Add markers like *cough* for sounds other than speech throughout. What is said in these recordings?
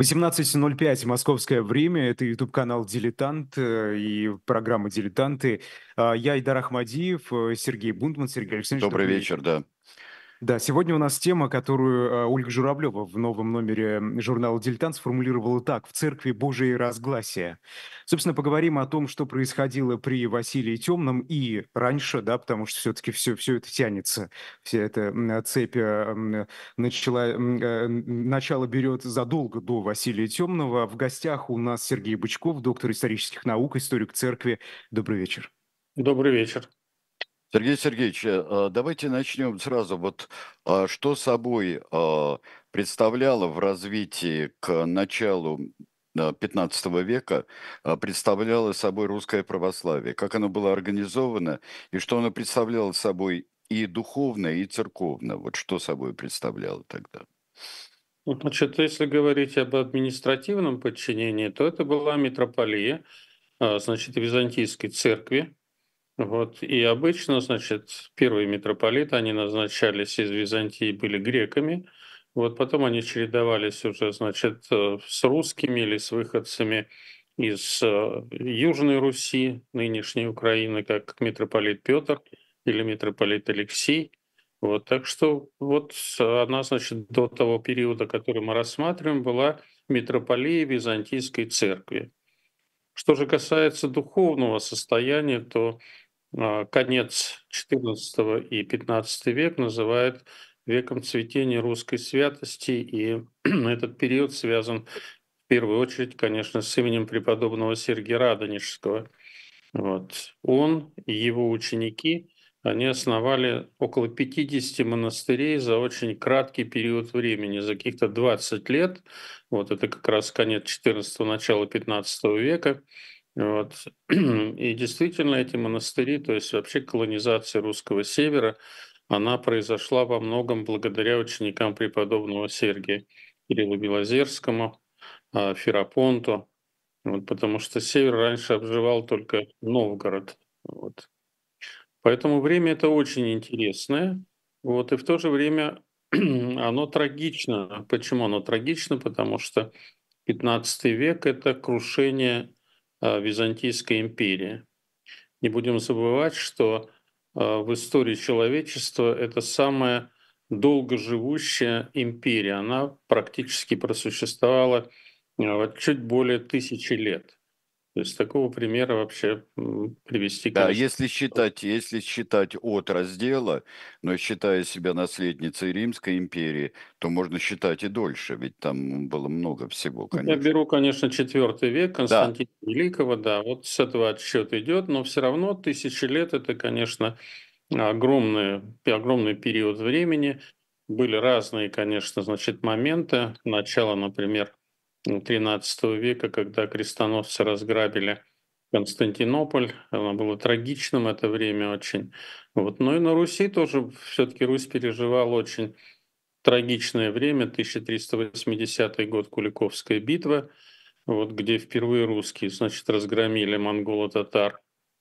18:05 московское время. Это YouTube-канал "Дилетант", э, и программа "Дилетанты". А, я Айдар Ахмадиев, э, Сергей Бунтман. Сергей Александрович, Добрый вечер. да. Да, сегодня у нас тема, которую, а, Ольга Журавлева в новом номере, журнала "Дилетант" сформулировала так: "В церкви Божие разгласия". Собственно, поговорим о том, что происходило при Василии Темном и раньше, да, потому что все-таки все, все это тянется, вся эта цепь м, начала, э, начало берет задолго до Василия Темного. В гостях у нас Сергей Бычков, доктор исторических наук, историк церкви. Добрый вечер. Добрый вечер. Сергей Сергеевич, э, а, давайте начнем сразу. Вот а, что собой а, представляло в развитии к началу а, 15 века, а, представляло собой русское православие? Как оно было организовано и что оно представляло собой и духовно, и церковно? Вот что собой представляло тогда? Ну, Значит, если говорить об административном подчинении, то это была митрополия, значит, Византийской церкви. Вот. И обычно, значит, первые митрополиты, они назначались из Византии, были греками. Вот потом они чередовались уже, значит, э, с русскими или с выходцами из э, Южной Руси, нынешней Украины, как митрополит Петр или митрополит Алексей. Вот, так что вот она, значит, до того периода, который мы рассматриваем, была митрополией Византийской церкви. Что же касается духовного состояния, то конец XIV и XV век называют веком цветения русской святости, и *clears throat* этот период связан в первую очередь, конечно, с именем преподобного Сергия Радонежского. Вот. Он и его ученики, они основали около 50 монастырей за очень краткий период времени, за каких-то 20 лет. Вот это как раз конец XIV, начало XV века. Вот. *clears throat* И действительно эти монастыри, то есть вообще колонизация русского севера, она произошла во многом благодаря ученикам преподобного Сергия Кириллу Белозерскому, а, Ферапонту, вот, потому что север раньше обживал только Новгород. Вот. Поэтому время это очень интересное, вот, и в то же время *clears throat* оно трагично. Почему оно трагично? Потому что 15 век– это крушение Византийской империи. Не будем забывать, что а, в истории человечества это самая долгоживущая империя. Она практически просуществовала вот чуть более тысячи лет. То есть такого примера вообще привести, Да, если считать, если считать от раздела, но считая себя наследницей Римской империи, то можно считать и дольше, ведь там было много всего, Я конечно. беру, конечно, четвертый век Да, Константина Великого, да, вот с этого отсчет идет, но все равно тысячи лет это, конечно, огромный, огромный период времени. Были разные, конечно, значит, моменты. Начало, например, XIII века, когда крестоносцы разграбили Константинополь. Оно было трагичным это время очень. Вот. Но и на Руси тоже все-таки Русь переживала очень трагичное время, 1380 год, Куликовская битва, вот, где впервые русские, значит, разгромили монголо-татар.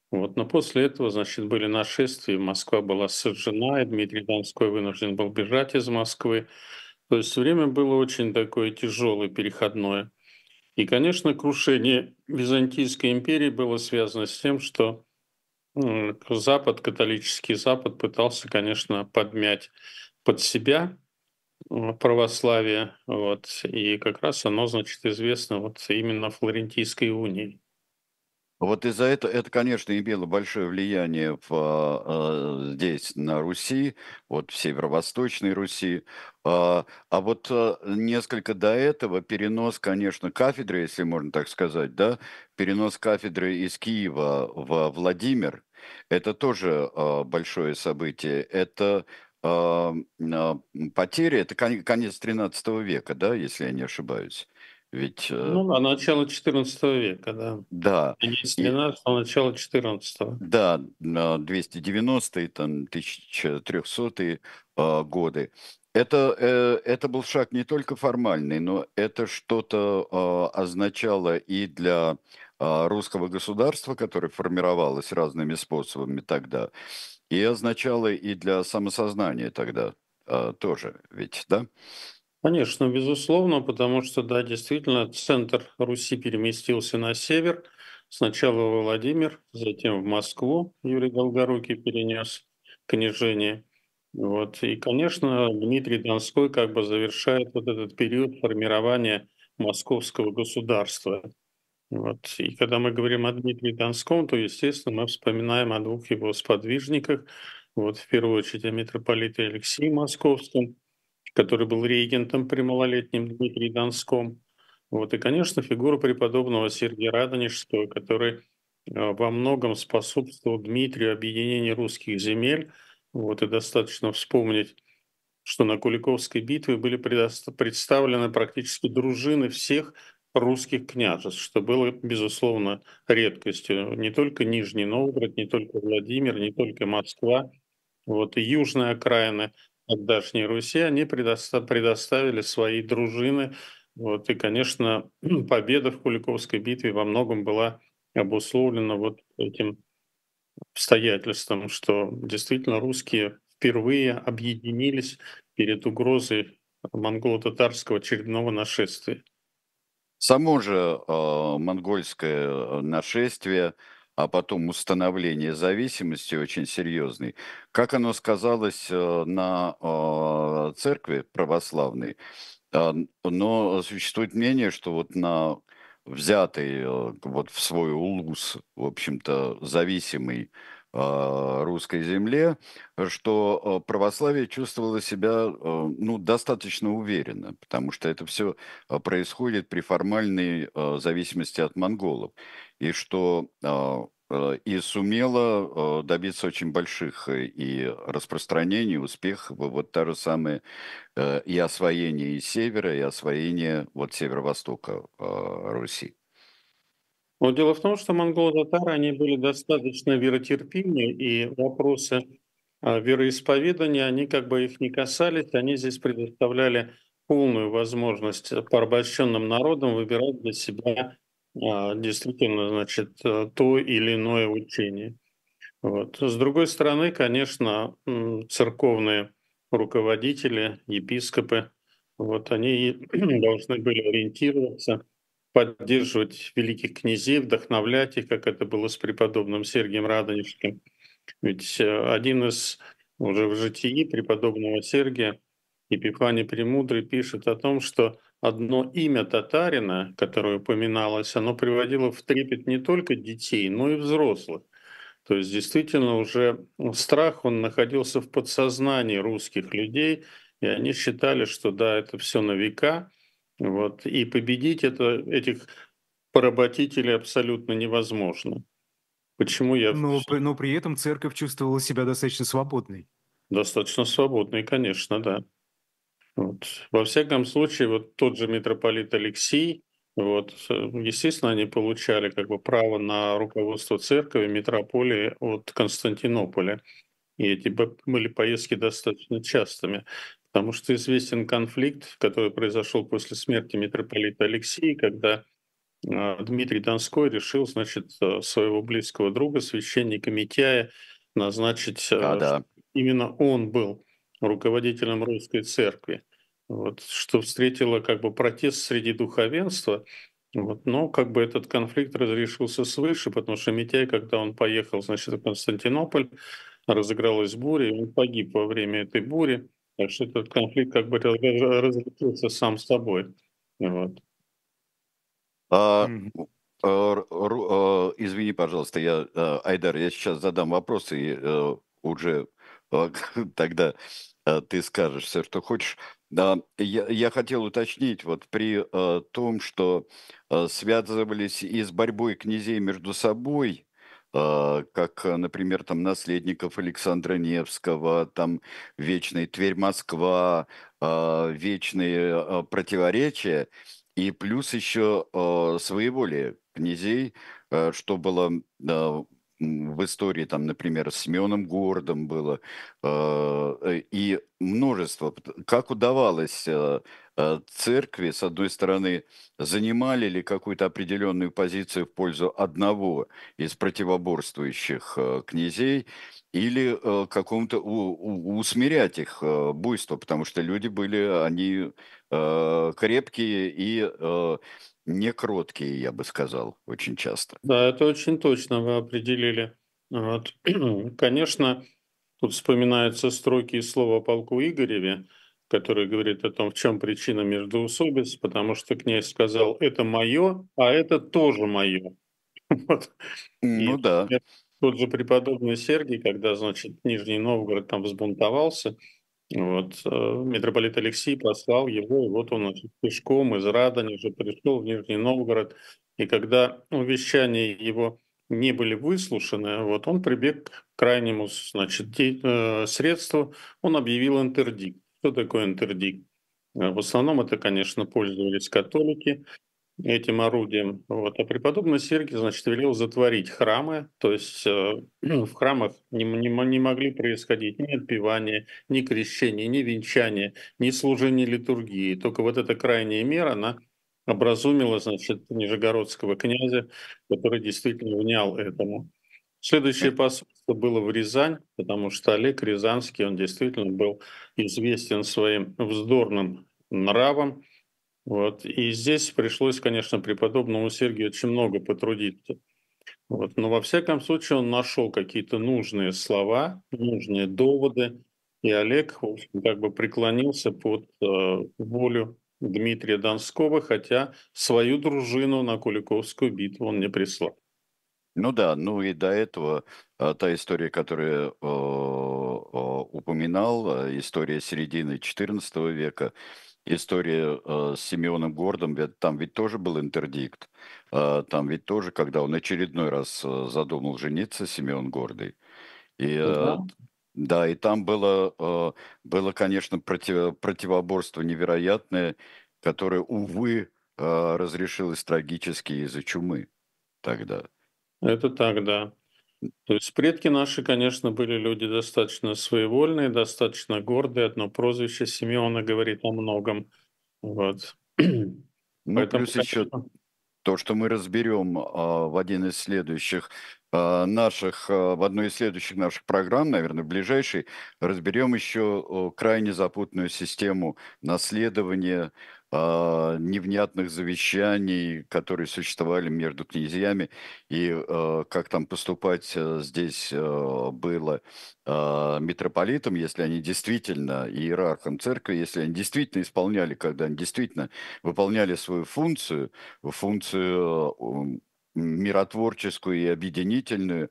Вот, но после этого, значит, были нашествия, Москва была сожжена, и Дмитрий Донской вынужден был бежать из Москвы. То есть время было очень такое тяжелое, переходное. И, конечно, крушение Византийской империи было связано с тем, что Запад, католический Запад пытался, конечно, подмять под себя православие, вот, и как раз оно, значит, известно вот именно Флорентийской унии. Вот из-за этого, это, конечно, имело большое влияние в, а, здесь, на Руси, вот в северо-восточной Руси. А а вот а, несколько до этого перенос, конечно, кафедры, если можно так сказать, да, перенос кафедры из Киева в Владимир, это тоже а, большое событие. Это потери, это кон- конец 13 века, да, если я не ошибаюсь. Ведь, э, Ну, да, начало XIV века, да. да, Конец и 13 начало 14 Да, на 290-е, там, 1300-е а, годы. Это, э, это был шаг не только формальный, но это что-то а, означало и для а, русского государства, которое формировалось разными способами тогда, и означало и для самосознания тогда а, тоже, ведь, да? Конечно, безусловно, потому что, да, действительно, центр Руси переместился на север. Сначала в Владимир, затем в Москву Юрий Долгорукий перенес княжение. Вот. И, конечно, Дмитрий Донской как бы завершает вот этот период формирования московского государства. Вот. И когда мы говорим о Дмитрии Донском, то, естественно, мы вспоминаем о двух его сподвижниках. Вот, в первую очередь о митрополите Алексее Московском, который был регентом при малолетнем Дмитрии Донском. Вот, и, конечно, фигура преподобного Сергия Радонежского, который а, во многом способствовал Дмитрию объединению русских земель. Вот, и достаточно вспомнить, что на Куликовской битве были представлены практически дружины всех русских княжеств, что было, безусловно, редкостью. Не только Нижний Новгород, не только Владимир, не только Москва, вот, и южная окраина тогдашней Руси, они предоставили свои дружины. Вот, и, конечно, *clears throat* победа в Куликовской битве во многом была обусловлена вот этим обстоятельством, что действительно русские впервые объединились перед угрозой монголо-татарского очередного нашествия. Само же э, монгольское э, нашествие а потом установление зависимости очень серьезный, как оно сказалось э, на э, церкви православной, а, но существует мнение, что вот на взятый э, вот в свой улус, в общем-то, зависимый а, русской земле, что православие чувствовало себя ну, достаточно уверенно, потому что это все происходит при формальной зависимости от монголов и что а, э, и сумела э, добиться очень больших э, и распространений, успехов, вот та же самая и освоение и севера, и освоение вот северо-востока Руси. Но дело в том, что монголо-татары, они были достаточно веротерпимы, и вопросы вероисповедания, они как бы их не касались, они здесь предоставляли полную возможность порабощенным народам выбирать для себя а, действительно, значит, э, то или иное учение. Вот. С другой стороны, конечно, церковные руководители, епископы, вот они *clears throat* должны были ориентироваться, поддерживать великих князей, вдохновлять их, как это было с преподобным Сергием Радонежским. Ведь э, один из уже в житии преподобного Сергия, Епифаний Премудрый, пишет о том, что одно имя татарина, которое упоминалось, оно приводило в трепет не только детей, но и взрослых. То есть действительно уже страх, он находился в подсознании русских людей, и они считали, что да, это все на века, вот, и победить это, этих поработителей абсолютно невозможно. Почему я... Но, но при этом церковь чувствовала себя достаточно свободной. Достаточно свободной, конечно, да. Вот. Во всяком случае, вот тот же митрополит Алексей, вот, естественно, они получали как бы право на руководство церкви, митрополии от Константинополя. И эти были поездки достаточно частыми, потому что известен конфликт, который произошел после смерти митрополита Алексея, когда а, Дмитрий Донской решил, значит, а, своего близкого друга, священника Митяя, назначить, а, да. именно он был руководителем русской церкви вот, что встретило как бы протест среди духовенства. Вот, но как бы этот конфликт разрешился свыше, потому что Митяй, когда он поехал, значит, в Константинополь, разыгралась буря, и он погиб во время этой бури. Так что этот конфликт как бы разрешился сам собой. Вот. А, а, а, извини, пожалуйста, я, а, Айдар, я сейчас задам вопрос, и а, уже *laughs* тогда ты скажешь все, что хочешь. Да, я, я хотел уточнить, вот при э, том, что э, связывались и с борьбой князей между собой, э, как, например, там наследников Александра Невского, там вечный Тверь-Москва, э, вечные э, противоречия, и плюс еще э, своеволие князей, э, что было э, в истории, там, например, с Семеном Гордом было, э, и множество. Как удавалось церкви, с одной стороны, занимали ли какую-то определенную позицию в пользу одного из противоборствующих князей, или какому-то усмирять их буйство, потому что люди были, они крепкие и не кроткие, я бы сказал, очень часто. Да, это очень точно вы определили. Вот. *clears throat* Конечно, тут вспоминаются строки из слова полку Игореве, который говорит о том, в чем причина междоусобиц, потому что князь сказал, это мое, а это тоже мое. *laughs* Вот. Ну И да. Тот же преподобный Сергий, когда, значит, Нижний Новгород там взбунтовался, вот, э, митрополит Алексей послал его, и вот он пешком из Радани уже пришел в Нижний Новгород. И когда увещания его не были выслушаны, вот он прибег к крайнему значит, э, средству, он объявил интердикт. Что такое интердикт? Э, в основном это, конечно, пользовались католики, этим орудием. Вот. А преподобный Сергий, значит, велел затворить храмы, то есть э, *clears throat* в храмах не, не, не могли происходить ни отпевания, ни крещения, ни венчания, ни служения литургии. Только вот эта крайняя мера, она образумила, значит, нижегородского князя, который действительно внял этому. Следующее посольство было в Рязань, потому что Олег Рязанский, он действительно был известен своим вздорным нравом, вот. И здесь пришлось, конечно, преподобному Сергию очень много потрудиться. Вот. Но во всяком случае он нашел какие-то нужные слова, нужные доводы, и Олег в общем, как бы преклонился под э, волю Дмитрия Донского, хотя свою дружину на Куликовскую битву он не прислал. Ну да, ну и до этого а, та история, которую э, э, упоминал, э, история середины XIV века, история э, с Симеоном Гордом, ведь, там ведь тоже был интердикт. Э, там ведь тоже, когда он очередной раз э, задумал жениться, Симеон Гордый. И, э, да. да, и там было, э, было конечно, против, противоборство невероятное, которое, увы, э, разрешилось трагически из-за чумы тогда. Это так, да. То есть предки наши, конечно, были люди достаточно своевольные, достаточно гордые. Одно прозвище Симеона говорит о многом. Вот. Ну, Поэтому, плюс еще то, что мы разберем а, в один из следующих а, наших, а, в одной из следующих наших программ, наверное, в ближайшей, разберем еще крайне запутанную систему наследования э, невнятных завещаний, которые существовали между князьями, и э, как там поступать э, здесь э, было э, митрополитам, если они действительно, иерархом церкви, если они действительно исполняли, когда они действительно выполняли свою функцию, функцию миротворческую и объединительную,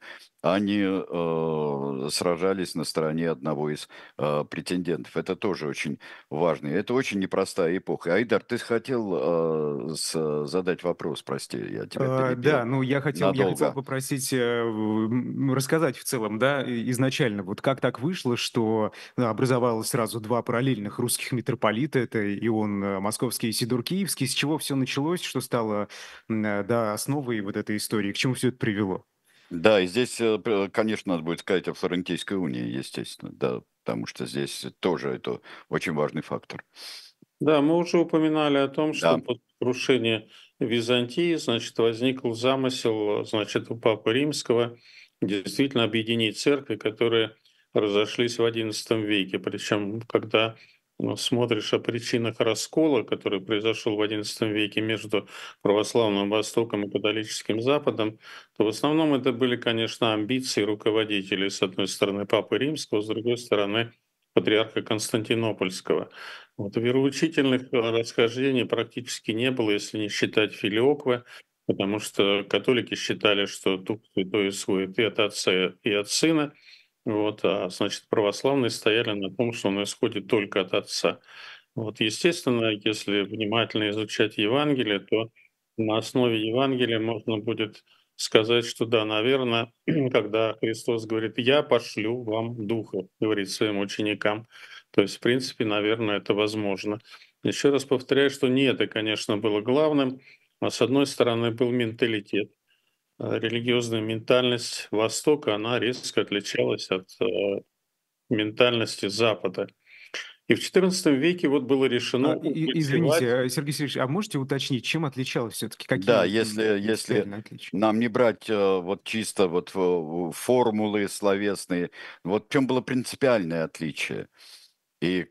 они э, сражались на стороне одного из э, претендентов. Это тоже очень важно. Это очень непростая эпоха. Айдар, ты хотел э, с, задать вопрос, прости, я тебя перебил. Да, ну я хотел, я хотел попросить э, рассказать в целом, да, изначально, вот как так вышло, что образовалось сразу два параллельных русских митрополита, это Ион э, Московский и Сидор Киевский, с чего все началось, что стало, э, да, основой вот этой истории, к чему все это привело? Да, и здесь, э, конечно, надо будет сказать о Флорентийской унии, естественно, да, потому что здесь тоже это очень важный фактор. Да, мы уже упоминали о том, что да. под крушение Византии, значит, возникл замысел, значит, у Папы Римского действительно объединить церкви, которые разошлись в XI веке. Причем, когда смотришь о причинах раскола, который произошел в XI веке между православным Востоком и католическим Западом, то в основном это были, конечно, амбиции руководителей, с одной стороны, Папы Римского, с другой стороны, патриарха Константинопольского. Вот, вероучительных расхождений практически не было, если не считать Филиоквы, потому что католики считали, что Дух Святой исходит и от Отца, и от Сына – вот, а значит, православные стояли на том, что он исходит только от Отца. Вот, естественно, если внимательно изучать Евангелие, то на основе Евангелия можно будет сказать, что да, наверное, *clears throat* когда Христос говорит, я пошлю вам Духа, говорит своим ученикам, то есть, в принципе, наверное, это возможно. Еще раз повторяю, что не это, конечно, было главным, а с одной стороны был менталитет, религиозная ментальность Востока, она резко отличалась от э, ментальности Запада. И в XIV веке вот было решено... А, и, извините, э, Сергей Сергеевич, а можете уточнить, чем отличалось все-таки? Какие да, если, если нам не брать э, вот чисто вот формулы словесные, вот в чем было принципиальное отличие? И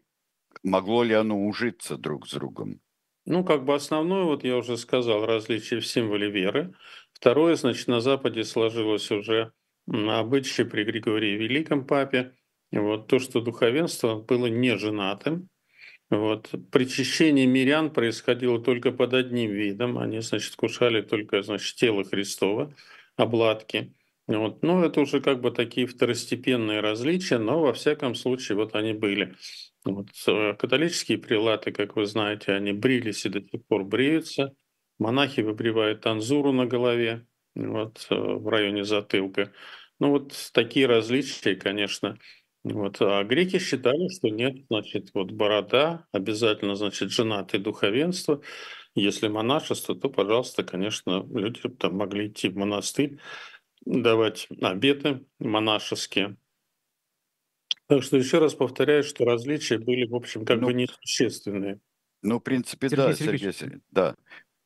могло ли оно ужиться друг с другом? Ну, как бы основное, вот я уже сказал, различие в символе веры. Второе, значит, на Западе сложилось уже обычай при Григории Великом Папе – вот то, что духовенство было не женатым, вот. Причащение мирян происходило только под одним видом. Они, значит, кушали только, значит, тело Христова, обладки. Вот. Ну, это уже как бы такие второстепенные различия, но во всяком случае вот они были. Вот. Э, католические прилаты, как вы знаете, они брились и до сих пор бреются. Монахи выбривают танзуру на голове вот, э, в районе затылка. Ну вот такие различия, конечно, вот. А греки считали, что нет, значит, вот борода, обязательно, значит, женатое духовенство. Если монашество, то, пожалуйста, конечно, люди там могли идти в монастырь, давать обеты монашеские. Так что еще раз повторяю, что различия были, в общем, как ну, бы несущественные. Ну, в принципе, Сергей да, Сергей, Сергей, да.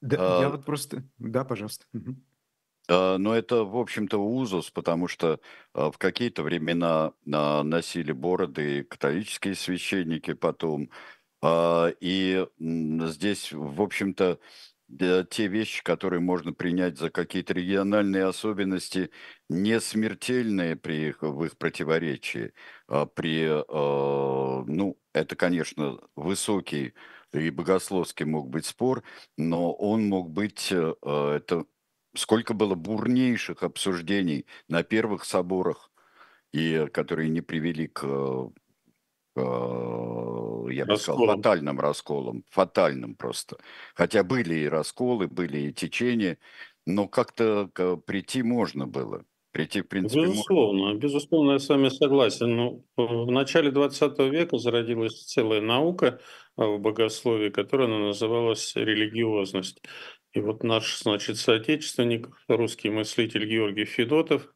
Да, а, я вот просто... Да, пожалуйста. Угу. А, но это, в общем-то, узус, потому что а, в какие-то времена а, носили бороды католические священники потом. И здесь, в общем-то, те вещи, которые можно принять за какие-то региональные особенности, не смертельные при их, в их противоречии. При, ну, это, конечно, высокий и богословский мог быть спор, но он мог быть, э, это сколько было бурнейших обсуждений на первых соборах, и которые не привели к, к я бы сказал, фатальным расколам, фатальным просто. Хотя были и расколы, были и течения, но как-то прийти можно было. Прийти, в принципе, Безусловно, можно. безусловно, я с вами согласен. Но ну, в начале 20 века зародилась целая наука в богословии, которая называлась религиозность. И вот наш, значит, соотечественник, русский мыслитель Георгий Федотов,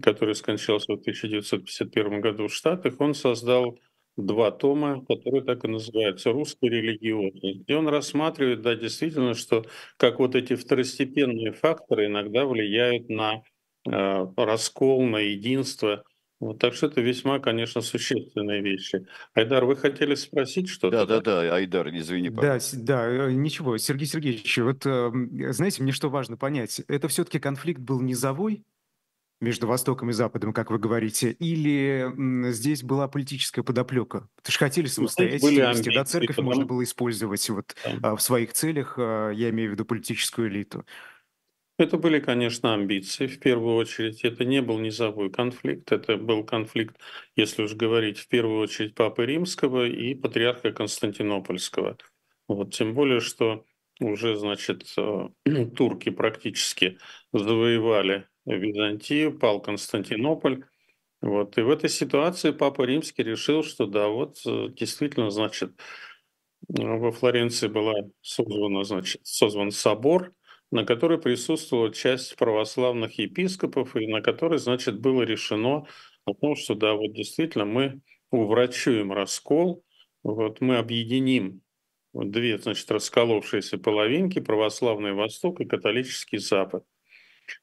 который скончался в 1951 году в Штатах, он создал два тома, которые так и называются «Русская религиозность». И он рассматривает, да, действительно, что как вот эти второстепенные факторы иногда влияют на э, раскол, на единство вот, так что это весьма, конечно, существенные вещи. Айдар, вы хотели спросить что-то? Да, да, да, Айдар, извини, Да, да, э, ничего, Сергей Сергеевич, вот э, знаете, мне что важно понять, это все-таки конфликт был низовой между Востоком и Западом, как вы говорите, или здесь была политическая подоплека? Потому что хотели ну, самостоятельности, да, церковь потому... можно было использовать вот да. В своих целях, а, я имею в виду политическую элиту. Это были, конечно, амбиции в первую очередь. Это не был низовой конфликт, это был конфликт, если уж говорить, в первую очередь Папы Римского и Патриарха Константинопольского. Вот, тем более, что уже, значит, э, *clears throat* турки практически завоевали Византию, пал Константинополь. Вот. И в этой ситуации Папа Римский решил, что да, вот э, действительно, значит, во Флоренции была созвана, значит, созван собор – на которой присутствовала часть православных епископов, и на которой, значит, было решено о том, что да, вот действительно мы уврачуем раскол, вот мы объединим две, значит, расколовшиеся половинки, православный Восток и католический Запад.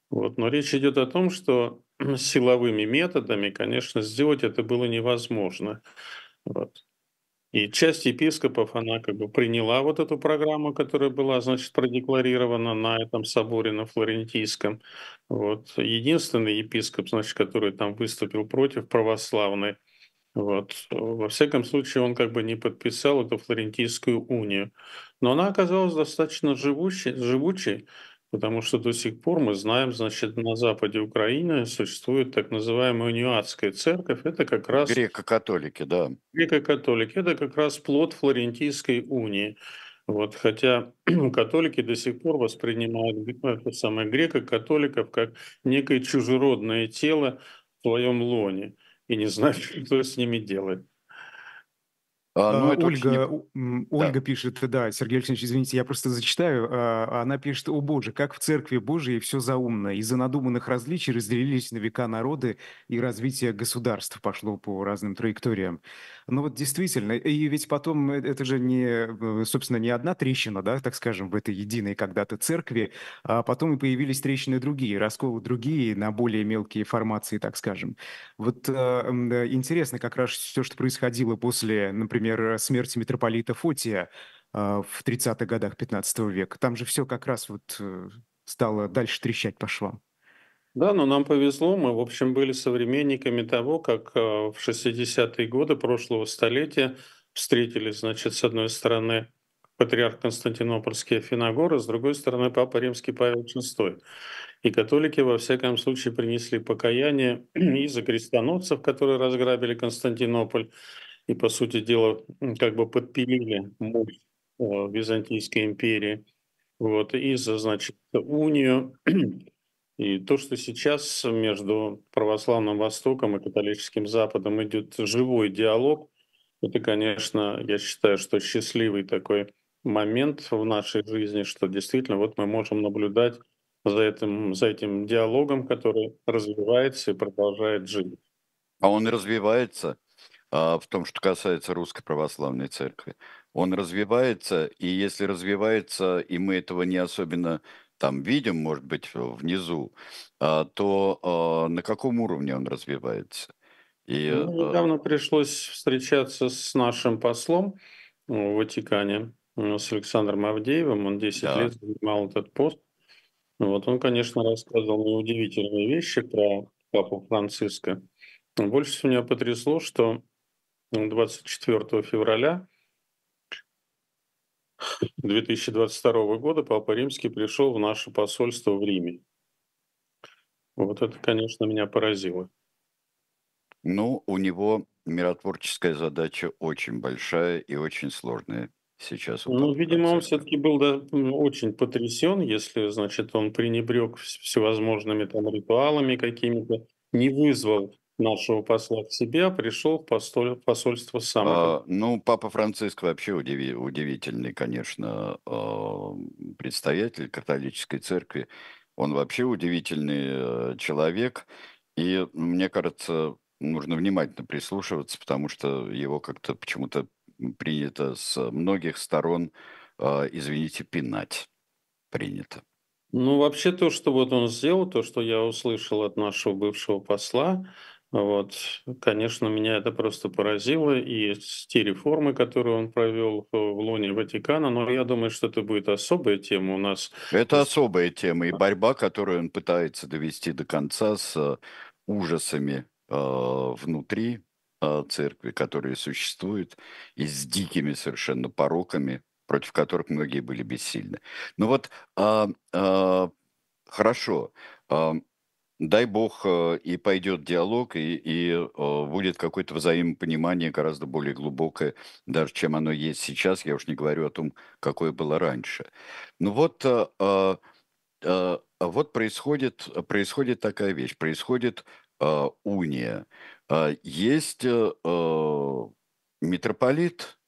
Вот. Но речь идет о том, что *clears throat* силовыми методами, конечно, сделать это было невозможно. Вот. И часть епископов, она как бы приняла вот эту программу, которая была, значит, продекларирована на этом соборе на Флорентийском. Вот. Единственный епископ, значит, который там выступил против православной, вот. Во всяком случае, он как бы не подписал эту Флорентийскую унию. Но она оказалась достаточно живучей, живучей потому что до сих пор мы знаем, значит, на западе Украины существует так называемая униатская церковь. Это как раз... Греко-католики, да. Греко-католики. Это как раз плод Флорентийской унии. Вот, хотя *clears throat* католики до сих пор воспринимают это самое греко-католиков как некое чужеродное тело в своем лоне и не знают, *laughs* что с ними делать. А, ну, А, это очень Ольга, у- м, Да. Ольга пишет, да, Сергей Алексеевич, извините, я просто зачитаю. А, Она пишет, о боже, как в Церкви Божией все заумно. Из-за надуманных различий разделились на века народы, и развитие государств пошло по разным траекториям. Ну вот действительно, и ведь потом э, это же не, э, собственно, не одна трещина, да, так скажем, в этой единой когда-то церкви, а потом и появились трещины другие, расколы другие на более мелкие формации, так скажем. Вот э, интересно как раз все, что происходило после, например, смерти митрополита Фотия а, в 30-х годах 15 века. Там же все как раз вот э, стало дальше трещать по швам. Да, но нам повезло, мы, в общем, были современниками того, как э, в 60-е годы прошлого столетия встретились, значит, с одной стороны патриарх Константинопольский Афиногор, а с другой стороны Папа Римский Павел VI. И католики, во всяком случае, принесли покаяние *clears throat* и за крестоносцев, которые разграбили Константинополь, и, по сути дела, как бы подпилили мощь Византийской империи, вот, и за, значит, унию. И то, что сейчас между православным Востоком и католическим Западом идет живой диалог, это, конечно, я считаю, что счастливый такой момент в нашей жизни, что действительно вот мы можем наблюдать за этим, за этим диалогом, который развивается и продолжает жить. А он развивается, в том, что касается Русской Православной Церкви. Он развивается, и если развивается, и мы этого не особенно там видим, может быть, внизу, а, то а, на каком уровне он развивается? И Ну, а, недавно пришлось встречаться с нашим послом в Ватикане, э, с Александром Авдеевым. Он 10 да, лет занимал этот пост. Вот он, конечно, рассказывал мне удивительные вещи про папу Франциска. Больше всего меня потрясло, что 24 февраля 2022 года Папа Римский пришел в наше посольство в Риме. Вот это, конечно, меня поразило. ну, у него миротворческая задача очень большая и очень сложная сейчас Ну, видимо, он все-таки был да, очень потрясен, если, значит, он пренебрег вс- всевозможными там ритуалами какими-то, не вызвал нашего посла к себе, а пришел в посольство сам. А, ну, Папа Франциск вообще удиви- удивительный, конечно, а, представитель католической церкви. Он вообще удивительный э, человек. И мне кажется, нужно внимательно прислушиваться, потому что его как-то почему-то принято с многих сторон, а, извините, пинать принято. Ну, вообще то, что вот он сделал, то, что я услышал от нашего бывшего посла, вот, конечно, меня это просто поразило, и те реформы, которые он провел в в лоне Ватикана, но я думаю, что это будет особая тема у нас. Это особая тема и борьба, которую он пытается довести до конца с э, ужасами э, внутри э, церкви, которые существуют, и с дикими совершенно пороками, против которых многие были бессильны. Ну вот, а, а, хорошо, а, дай бог э, и пойдет диалог, и, и э, будет какое-то взаимопонимание гораздо более глубокое, даже чем оно есть сейчас. Я уж не говорю о том, какое было раньше. Ну вот, э, вот происходит, происходит такая вещь, происходит уния. Есть митрополит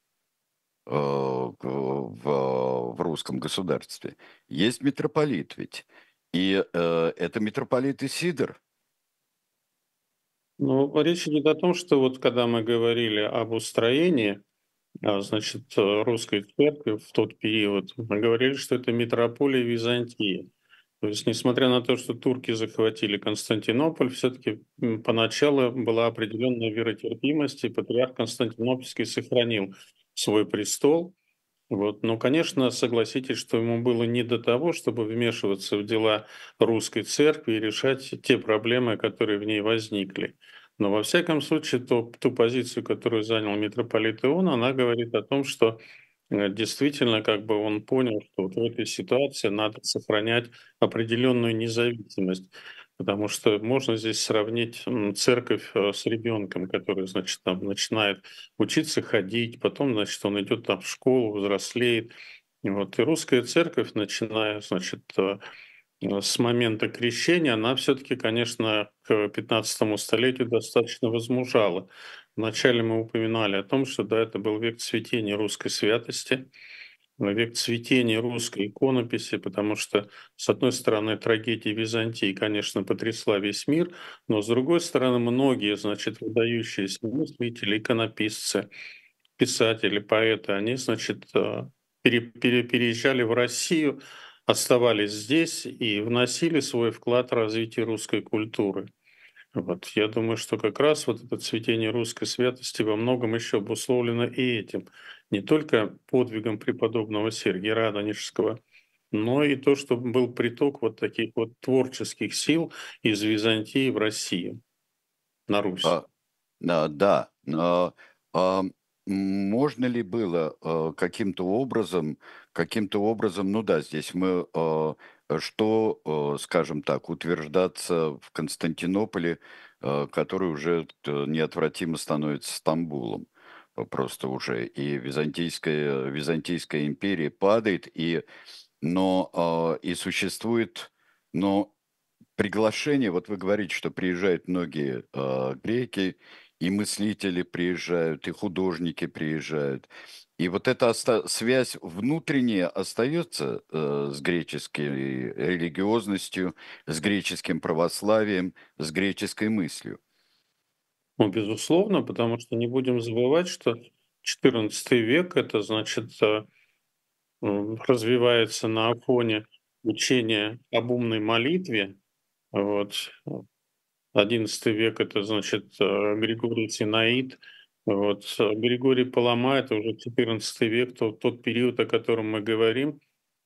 в, в русском государстве, есть митрополит ведь. И э, это митрополит Исидор. Ну, речь идет о том, что вот когда мы говорили об устроении, а, значит, э, русской церкви в тот период, мы говорили, что это метрополия Византии. То есть, несмотря на то, что турки захватили Константинополь, все-таки поначалу была определенная веротерпимость, и патриарх Константинопольский сохранил свой престол. Вот. Но, конечно, согласитесь, что ему было не до того, чтобы вмешиваться в дела русской церкви и решать те проблемы, которые в ней возникли. Но во всяком случае, то, ту позицию, которую занял митрополит Ион, она говорит о том, что э, действительно как бы он понял, что вот в этой ситуации надо сохранять определенную независимость. Потому что можно здесь сравнить церковь э, с ребенком, который, значит, там начинает учиться ходить, потом, значит, он идет там в школу, взрослеет. И Вот. И русская церковь, начиная, значит, э, э, с момента крещения, она все-таки, конечно, к 15 столетию достаточно возмужала. вначале мы упоминали о том, что да, это был век цветения русской святости, век цветения русской иконописи, потому что, с одной стороны, трагедия Византии, конечно, потрясла весь мир, но, с другой стороны, многие, значит, выдающиеся мыслители, иконописцы, писатели, поэты, они, значит, э, пере, пере, переезжали в Россию, оставались здесь и вносили свой вклад в развитие русской культуры. Вот. Я думаю, что как раз вот это цветение русской святости во многом еще обусловлено и этим. Не только подвигом преподобного Сергия Радонежского, но и то, что был приток вот таких вот творческих сил из Византии в Россию, на Русь. А, а, да, а, а, можно ли было а, каким-то образом, каким-то образом, ну да, здесь мы а, что, скажем так, утверждаться в Константинополе, который уже э, неотвратимо становится Стамбулом просто уже, и Византийская, Византийская империя падает, и, но и существует, но приглашение, вот вы говорите, что приезжают многие греки, и мыслители приезжают, и художники приезжают, и вот эта оста- связь внутренняя остается э, с греческой религиозностью, с греческим православием, с греческой мыслью. Ну, безусловно, потому что не будем забывать, что XIV век это значит э, развивается на фоне учения об умной молитве. Вот. XI век это значит э, Григорий Синаид – вот Григорий Палама, это уже 14 век, тот, тот период, о котором мы говорим.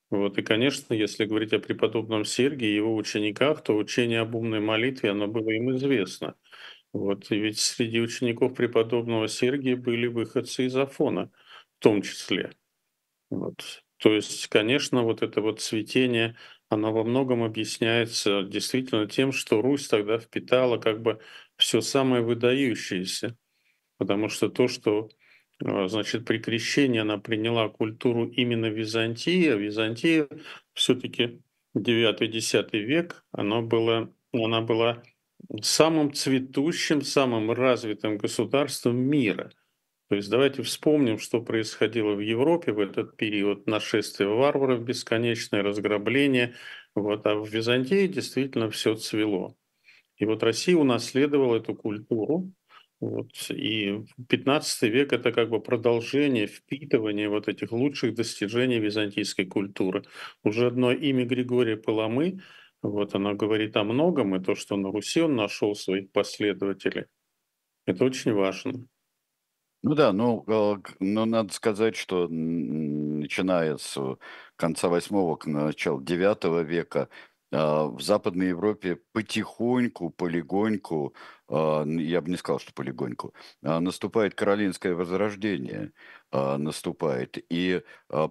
Вот, и, конечно, если говорить о преподобном Сергии и его учениках, то учение об умной молитве, оно было им известно. Вот, и ведь среди учеников преподобного Сергия были выходцы из Афона, в том числе. Вот. То есть, конечно, вот это вот цветение, оно во многом объясняется действительно тем, что Русь тогда впитала как бы все самое выдающееся потому что то, что а, значит, при крещении она приняла культуру именно Византии, а Византия все-таки 9-10 век, она была, она была самым цветущим, самым развитым государством мира. То есть давайте вспомним, что происходило в Европе в этот период нашествия варваров, бесконечное разграбление. Вот, а в Византии действительно все цвело. И вот Россия унаследовала эту культуру, вот. И 15 век это как бы продолжение, впитывание вот этих лучших достижений византийской культуры. Уже одно имя Григория Паламы, вот оно говорит о многом, и то, что на Руси он нашел своих последователей, это очень важно. Ну да, ну, э, но надо сказать, что начиная с конца 8 к началу 9 века в Западной Европе потихоньку, полегоньку, а, я бы не сказал, что полегоньку, а, наступает каролинское возрождение, наступает, и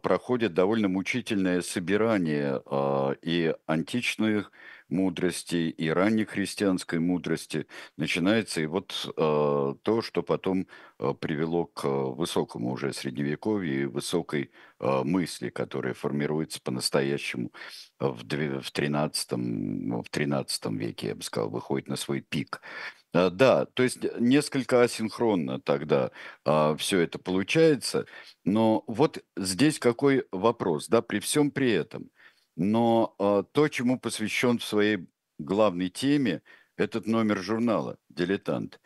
проходит довольно мучительное собирание и античных мудрости и ранней христианской мудрости начинается и вот э, то, что потом э, привело к высокому уже средневековью и высокой э, мысли, которая формируется по-настоящему в, в 13, в 13 веке, я бы сказал, выходит на свой пик. А, да, то есть несколько асинхронно тогда а, все это получается, но вот здесь какой вопрос, да, при всем при этом – но э, то, чему посвящен в своей главной теме этот номер журнала «Дилетант»,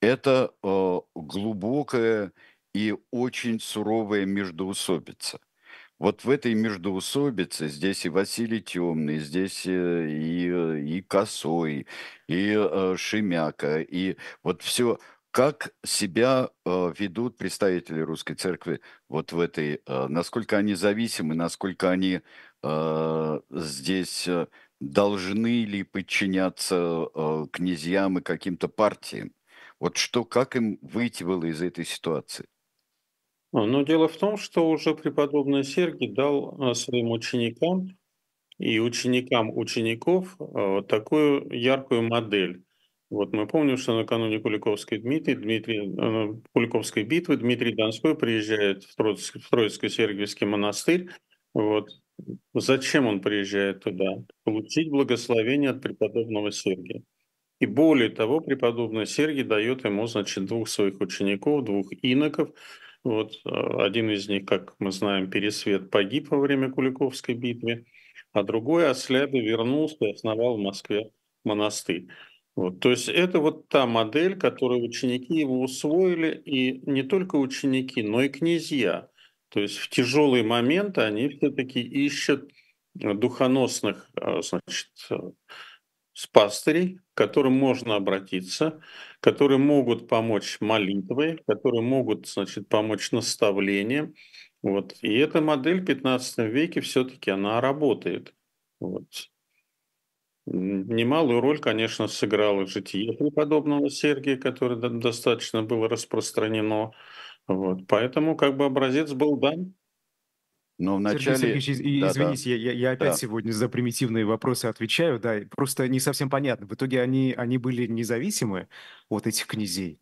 это э, глубокая и очень суровая междоусобица. Вот в этой междоусобице здесь и Василий Темный, здесь э, и, и Косой, и э, Шемяка, и вот все, как себя э, ведут представители русской церкви вот в этой, э, насколько они зависимы, насколько они э, здесь должны ли подчиняться князьям и каким-то партиям? Вот что, как им выйти было из этой ситуации? А, но дело в том, что уже преподобный Сергий дал своим ученикам и ученикам учеников такую яркую модель. Вот мы помним, что накануне Куликовской, Дмитрий, Дмитрий, Куликовской битвы Дмитрий Донской приезжает в Троицкий, в Троицко-Сергиевский монастырь. Вот. Зачем он приезжает туда? Получить благословение от преподобного Сергия. И более того, преподобный Сергий дает ему, значит, двух своих учеников, двух иноков. Вот э, один из них, как мы знаем, Пересвет погиб во время Куликовской битвы, а другой, ослябе, вернулся и основал в Москве монастырь. Вот, то есть это вот та модель, которую ученики его усвоили, и не только ученики, но и князья. То есть в тяжелые моменты они все-таки ищут духоносных э, значит, с пастырей, к которым можно обратиться, которые могут помочь молитвой, которые могут значит, помочь наставлением. Вот. И эта модель в 15 веке все-таки она работает. Вот. Немалую роль, конечно, сыграло житие преподобного Сергия, которое достаточно было распространено. Вот. Поэтому как бы образец был дан. Но вначале... Сергей Сергеевич, да, извините, да. Я, я опять да. сегодня за примитивные вопросы отвечаю, да, просто не совсем понятно. В итоге они, они были независимы от этих князей?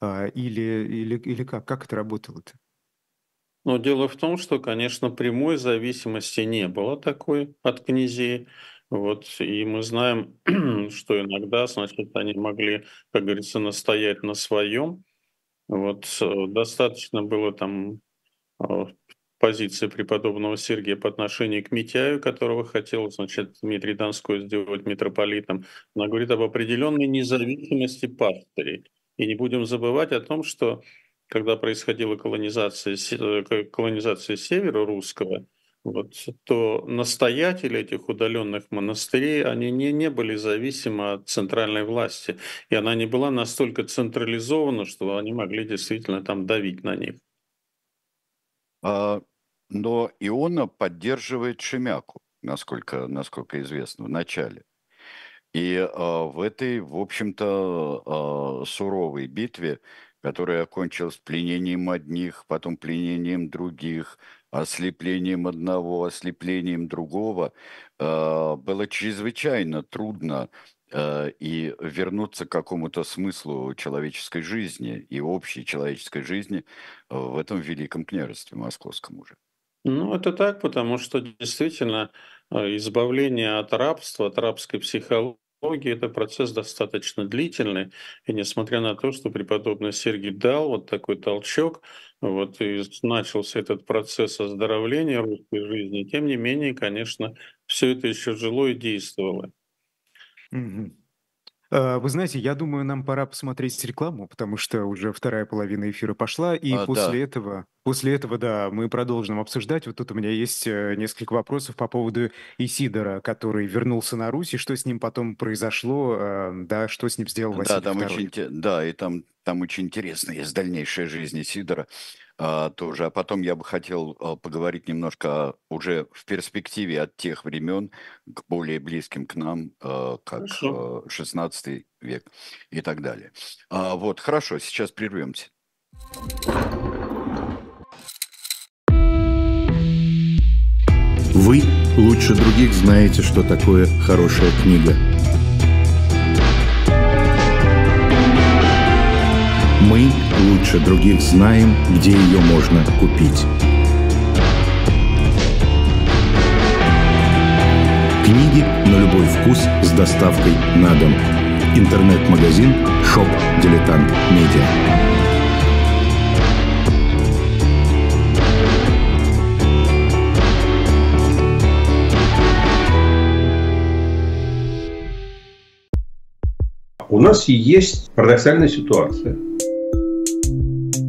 А, или, или, или как? Как это работало-то? Но дело в том, что, конечно, прямой зависимости не было такой от князей. Вот, и мы знаем, *clears throat* что иногда, значит, они могли, как говорится, настоять на своем. Вот, э, достаточно было там а, позиции преподобного Сергия по отношению к Митяю, которого хотел, значит, Дмитрий Донской сделать митрополитом. Она говорит об определенной независимости пастырей. И не будем забывать о том, что когда происходила колонизация, э, колонизация севера русского, вот, то настоятели этих удаленных монастырей, они не, не были зависимы от центральной власти. И она не была настолько централизована, что они могли действительно там давить на них. А, но Иона поддерживает Шемяку, насколько, насколько известно, в начале. И а, в этой, в общем-то, а, суровой битве, которая окончилась пленением одних, потом пленением других, ослеплением одного, ослеплением другого, было чрезвычайно трудно и вернуться к какому-то смыслу человеческой жизни и общей человеческой жизни в этом великом княжестве московском уже. Ну, это так, потому что действительно избавление от рабства, от рабской психологии, это процесс достаточно длительный, и несмотря на то, что преподобный Сергий дал вот такой толчок, вот и начался этот процесс оздоровления русской жизни, тем не менее, конечно, все это еще жило и действовало. Мгм. А, вы знаете, я думаю, нам пора посмотреть рекламу, потому что уже вторая половина эфира пошла, и А, после да. этого, после этого, да, мы продолжим обсуждать. Вот тут у меня есть э, несколько вопросов по поводу Исидора, который вернулся на Русь, и что с ним потом произошло, э, да, что с ним сделал Да, Василий там очень, да, и там, там очень интересно есть дальнейшая жизнь Исидора а, тоже. А потом я бы хотел а, поговорить немножко уже в перспективе от тех времен к более близким к нам, а, как хорошо. 16 век и так далее. А, вот, хорошо, сейчас прервемся. Вы лучше других знаете, что такое хорошая книга – Мы лучше других знаем, где ее можно купить. Книги на любой вкус с доставкой на дом. Интернет-магазин «Shop Дилетант Медиа». У нас есть парадоксальная ситуация –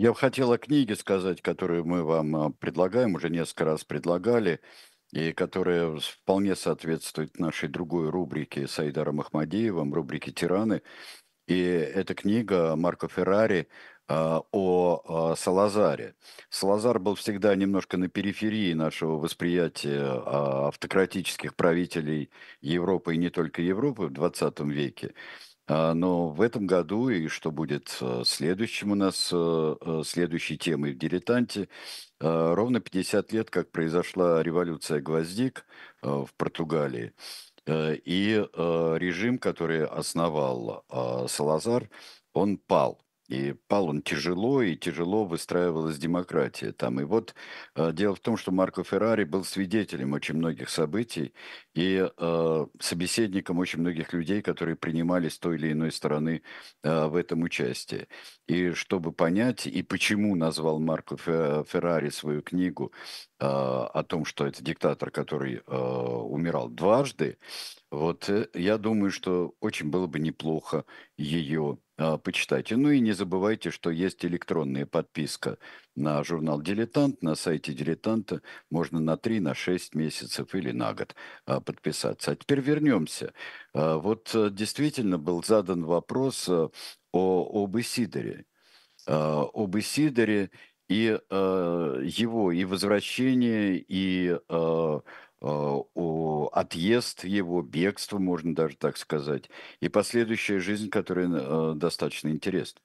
Я бы хотел о книге сказать, которую мы вам а, предлагаем, уже несколько раз предлагали, и которая вполне соответствует нашей другой рубрике с Айдаром Ахмадеевым, рубрике «Тираны». И эта книга Марко Феррари а, о а, Салазаре. Салазар был всегда немножко на периферии нашего восприятия автократических правителей Европы и не только Европы в 20 веке. А, но в этом году и что будет э, следующим у нас, э, э, следующей темой в «Дилетанте», ровно 50 лет, как произошла революция гвоздик в Португалии. И режим, который основал Салазар, он пал. И пал он тяжело, и тяжело выстраивалась демократия там. И вот э, дело в том, что Марко Феррари был свидетелем очень многих событий и э, собеседником очень многих людей, которые принимали с той или иной стороны э, в этом участие. И чтобы понять, и почему назвал Марко Феррари свою книгу о том, что это диктатор, который э, умирал дважды, вот э, я думаю, что очень было бы неплохо ее а, почитайте. Ну и не забывайте, что есть электронная подписка на журнал «Дилетант». На сайте «Дилетанта» можно на 3, на 6 месяцев или на год а, подписаться. А теперь вернемся. А, вот э, действительно был задан вопрос э, о, об Исидоре. Об Исидоре и его, и возвращение, и о отъезд его, бегство, можно даже так сказать, и последующая жизнь, которая э, достаточно интересна.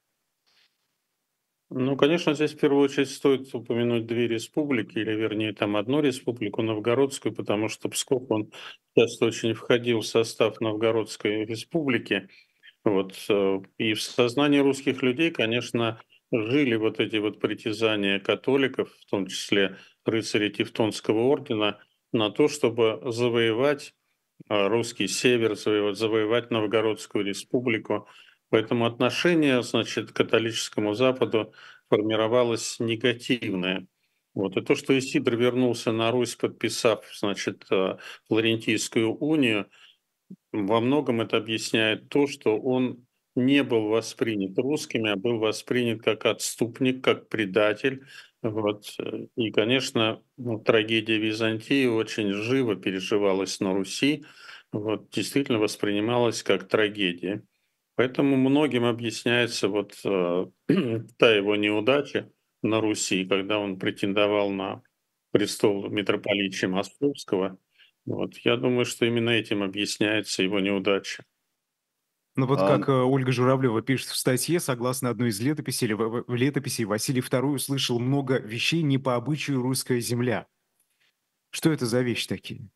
Ну, конечно, здесь в первую очередь стоит упомянуть две республики, или вернее там одну республику, Новгородскую, потому что Псков, он часто очень входил в состав Новгородской республики. Вот. Э, и в сознании русских людей, конечно, жили вот эти вот притязания католиков, в том числе рыцарей Тевтонского ордена – на то, чтобы завоевать а, русский север, завоевать, завоевать Новгородскую республику. Поэтому отношение, значит, к католическому Западу формировалось негативное. Вот. И то, что Исидор вернулся на Русь, подписав, значит, а, Флорентийскую унию, во многом это объясняет то, что он не был воспринят русскими, а был воспринят как отступник, как предатель, вот. И, конечно, ну, трагедия Византии очень живо переживалась на Руси, вот, действительно воспринималась как трагедия. Поэтому многим объясняется вот э, *clears throat* та его неудача на Руси, когда он претендовал на престол митрополича Московского. Вот. Я думаю, что именно этим объясняется его неудача. Ну вот А, как э, Ольга Журавлева пишет в статье, согласно одной из летописей, в летописи Василий II услышал много вещей не по обычаю русская земля. Что это за вещи такие?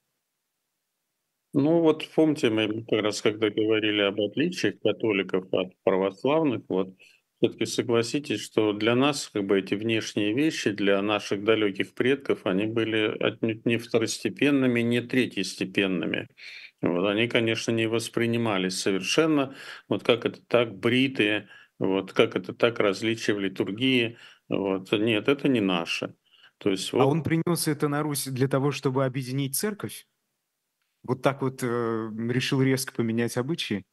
Ну вот помните, мы как раз когда говорили об отличиях католиков от православных, вот все-таки согласитесь, что для нас как бы эти внешние вещи, для наших далеких предков, они были отнюдь не второстепенными, не третьестепенными. Вот, они, конечно, не воспринимались совершенно, вот как это так бритые, вот как это так различия в литургии. Вот. Нет, это не наше. То есть, вот... А он принес это на Русь для того, чтобы объединить церковь? Вот так вот э, решил резко поменять обычаи?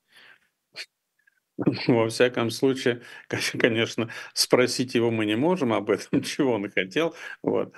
Во всяком случае, *laughs* конечно, спросить его мы не можем об этом, *laughs* чего он хотел. Вот.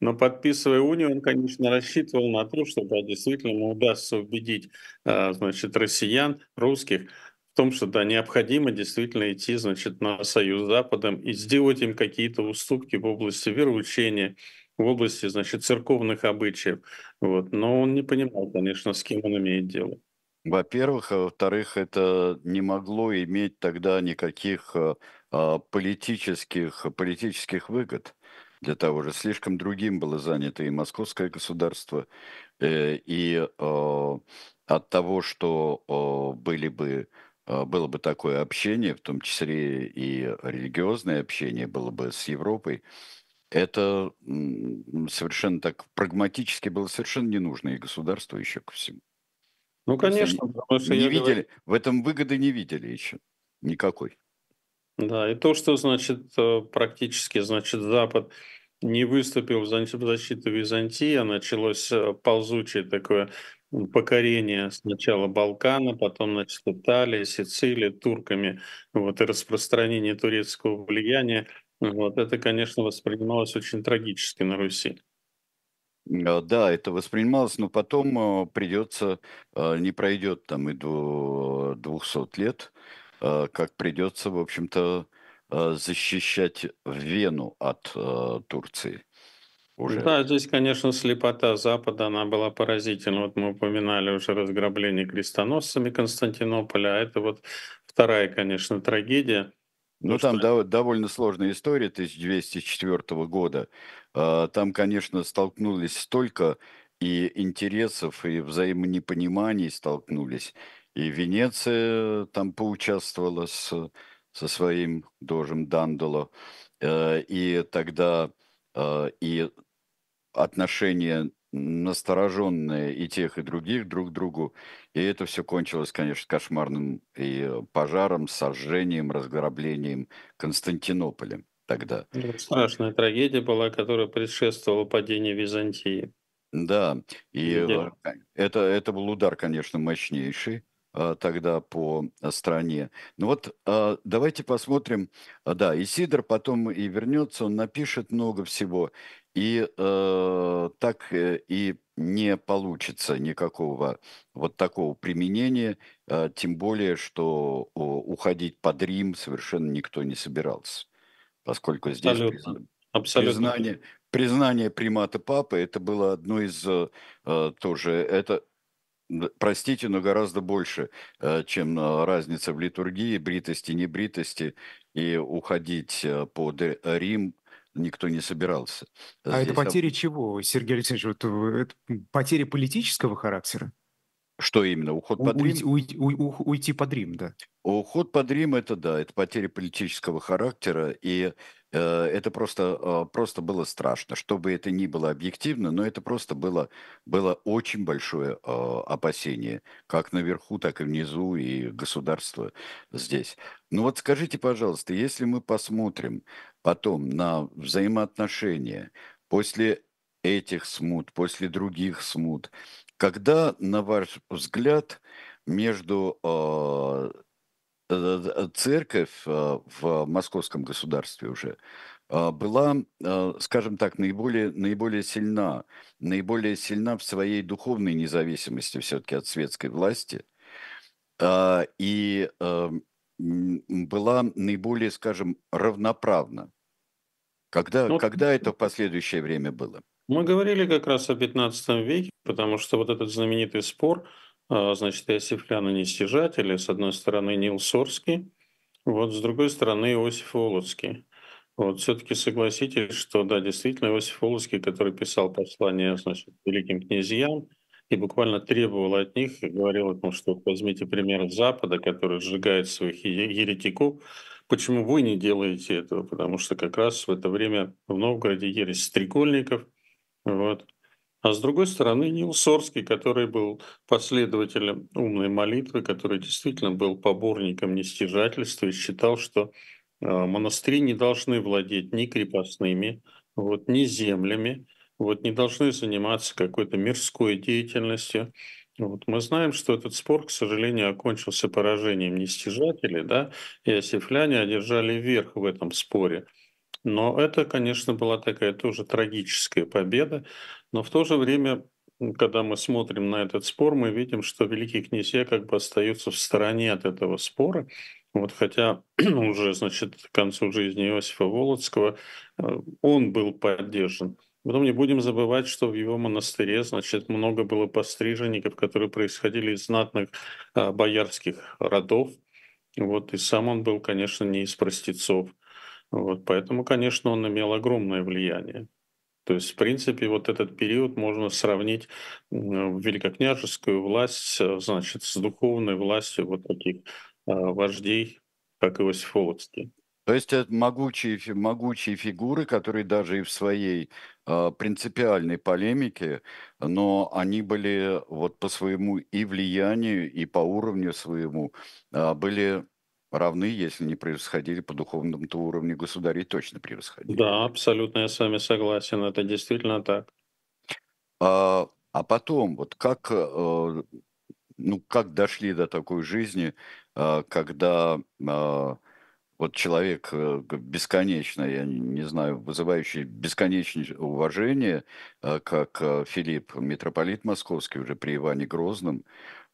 Но подписывая унию, он, конечно, рассчитывал на то, что да, действительно ему удастся убедить а, значит, россиян, русских, в том, что да, необходимо действительно идти значит, на союз с Западом и сделать им какие-то уступки в области вероучения, в области значит, церковных обычаев. Вот. Но он не понимал, конечно, с кем он имеет дело. Во-первых, а во-вторых, это не могло иметь тогда никаких а, а политических, политических выгод для того же. Слишком другим было занято и московское государство, э, и э, от того, что э, были бы было бы такое общение, в том числе и религиозное общение было бы с Европой, это совершенно так прагматически было совершенно не нужно и государству еще ко всему. Ну, конечно. Потому что не видели, говорю... в этом выгоды не видели еще никакой. Да, и то, что, значит, э, практически, значит, Запад не выступил в защиту Византии, а началось э, ползучее такое покорение сначала Балкана, потом, значит, Италия, Сицилия, турками, вот, и распространение турецкого влияния, вот, это, конечно, воспринималось очень трагически на Руси. А, да, это воспринималось, но потом э, придется, не пройдет там и до 200 лет, Э, как придется, в общем-то, э, защищать Вену от э, Турции. уже. Да, здесь, конечно, слепота Запада, она была поразительна. Вот мы упоминали уже разграбление крестоносцами Константинополя, а это вот вторая, конечно, трагедия. Ну, там что... довольно сложная история 1204 года. Там, конечно, столкнулись столько и интересов, и взаимонепониманий столкнулись. И Венеция там поучаствовала с, со своим дожем Дандоло. Э, и тогда э, и отношения настороженные и тех, и других друг к другу. И это все кончилось, конечно, кошмарным и пожаром, сожжением, разграблением Константинополя тогда. Страшная трагедия была, которая предшествовала падению Византии. Да, и э, это, это был удар, конечно, мощнейший. А, тогда по стране. Ну вот а, давайте посмотрим. А, да, Исидор потом и вернется, он напишет много всего, и э, так и не получится никакого вот такого применения, тем более, что уходить под Рим совершенно никто не собирался, поскольку здесь Абсолютно. Абсолютно. признание, признание примата папы это было одно из тоже это простите, но гораздо больше, э, чем э, разница в литургии, бритости, небритости, и уходить э, под Рим никто не собирался. А Здесь это потери об... чего, Сергей Алексеевич? Вот, это потери политического характера? Что именно? Уход под Рим? Уйти, уйти, уйти под Рим, да. Уход под Рим – это да, это потеря политического характера, и это просто, а, просто было страшно. Что бы это ни было объективно, но это просто было, было очень большое а, опасение, как наверху, так и внизу, и государство здесь. Ну вот скажите, пожалуйста, если мы посмотрим потом на взаимоотношения после этих смут, после других смут, когда, на ваш взгляд, между а, Э, э, церковь э, в московском государстве уже была, скажем так, наиболее, наиболее сильна, наиболее сильна в своей духовной независимости все-таки от светской власти, и была наиболее, скажем, равноправна. Когда, ну, когда это в последующее время было? Мы говорили как раз о 15 веке, потому что вот этот знаменитый спор – а, значит, Иосифлян и Нестяжатели, с одной стороны Нил Сорский, вот с другой стороны Иосиф Волоцкий. Вот все-таки согласитесь, что да, действительно Иосиф Волоцкий, который писал послание значит, великим князьям и буквально требовал от них, говорил о том, что возьмите пример Запада, который сжигает своих еретиков, почему вы не делаете этого? Потому что как раз в это время в Новгороде ересь стрекольников, вот, а с другой стороны, Нил Сорский, который был последователем умной молитвы, который действительно был поборником нестяжательства и считал, что а, монастыри не должны владеть ни крепостными, вот, ни землями, вот, не должны заниматься какой-то мирской деятельностью. Вот мы знаем, что этот спор, к сожалению, окончился поражением нестяжателей, да, и осифляне одержали верх в этом споре. Но это, конечно, была такая тоже трагическая победа, но в то же время, когда мы смотрим на этот спор, мы видим, что великие князья как бы остаются в стороне от этого спора. Вот хотя *clears throat* уже, значит, к концу жизни Иосифа Володского э, он был поддержан. Потом не будем забывать, что в его монастыре, значит, много было постриженников, которые происходили из знатных а, боярских родов. Вот, и сам он был, конечно, не из простецов. Вот, поэтому, конечно, он имел огромное влияние. То есть, в принципе, вот этот период можно сравнить великокняжескую власть, э, значит, с духовной властью вот таких а, вождей, как Иосиф Волоцкий. То есть это могучие, могучие фигуры, которые даже и в своей э, принципиальной полемике, но они были вот по своему и влиянию, и по уровню своему, э, были равны, если не превосходили по духовному-то уровню государей, точно превосходили. Да, абсолютно, я с вами согласен, это действительно так. А, а потом, вот как, э, ну, как дошли до такой жизни, э, когда э, вот человек бесконечно, я не знаю, вызывающий бесконечное уважение, как Филипп, митрополит московский, уже при Иване Грозном,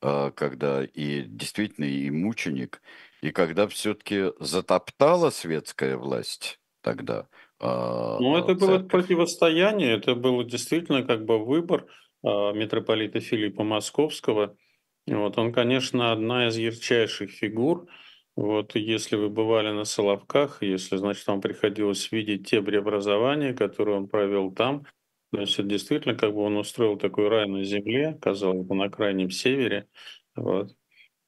когда и действительно и мученик, и когда все-таки затоптала светская власть тогда Ну, это было противостояние, это было действительно как бы выбор а, митрополита Филиппа Московского. Вот он, конечно, одна из ярчайших фигур. Вот если вы бывали на Соловках, если, значит, вам приходилось видеть те преобразования, которые он провел там, то это действительно как бы он устроил такой рай на земле, казалось бы, на крайнем севере. Вот.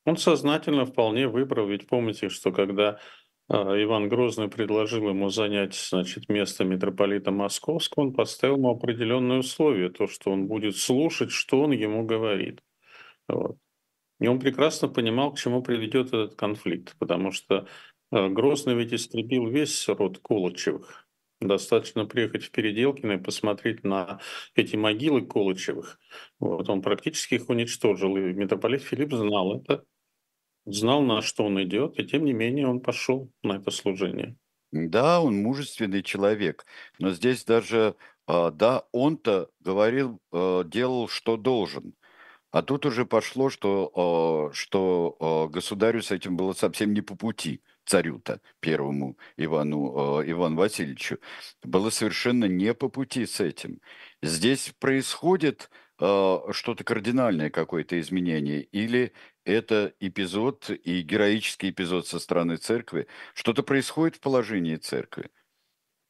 Он сознательно вполне выбрал, ведь помните, что когда а, Иван Грозный предложил ему занять значит, место митрополита Московского, он поставил ему определенные условия, то, что он будет слушать, что он ему говорит. Вот. И он прекрасно понимал, к чему приведет этот конфликт, потому что а, Грозный ведь истребил весь род Колычевых. Достаточно приехать в Переделкино и посмотреть на эти могилы Колычевых. Вот, он практически их уничтожил, и митрополит Филипп знал это знал, на что он идет, и тем не менее он пошел на это служение. Да, он мужественный человек, но здесь даже, а, да, он-то говорил, а, делал, что должен. А тут уже пошло, что, а, что государю с этим было совсем не по пути, царю-то, первому Ивану, Ивану Васильевичу. Было совершенно не по пути с этим. Здесь происходит что-то кардинальное, какое-то изменение, или это эпизод и героический эпизод со стороны церкви. Что-то происходит в положении церкви.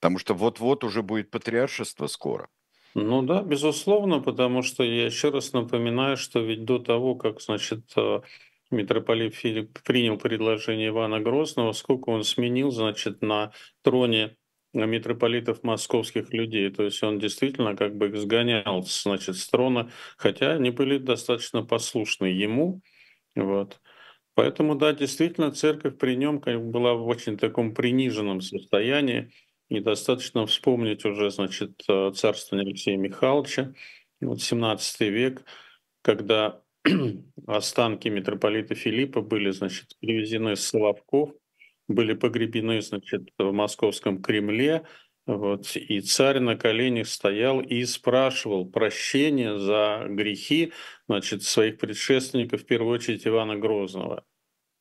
Потому что вот-вот уже будет патриаршество скоро. Ну да, безусловно, потому что я еще раз напоминаю, что ведь до того, как, значит, э, митрополит Филипп принял предложение Ивана Грозного, сколько он сменил, значит, на троне митрополитов московских людей. То есть он действительно как бы сгонял, значит, с трона, хотя они были достаточно послушны ему, вот. Поэтому, да, действительно, церковь при нем была в очень таком приниженном состоянии. И достаточно вспомнить уже, значит, э, царствование Алексея Михайловича, вот 17 век, когда *clears throat* останки митрополита Филиппа были, значит, привезены с Соловков, были погребены, значит, в московском Кремле, вот, и царь на коленях стоял и спрашивал прощения за грехи значит, своих предшественников, в первую очередь Ивана Грозного.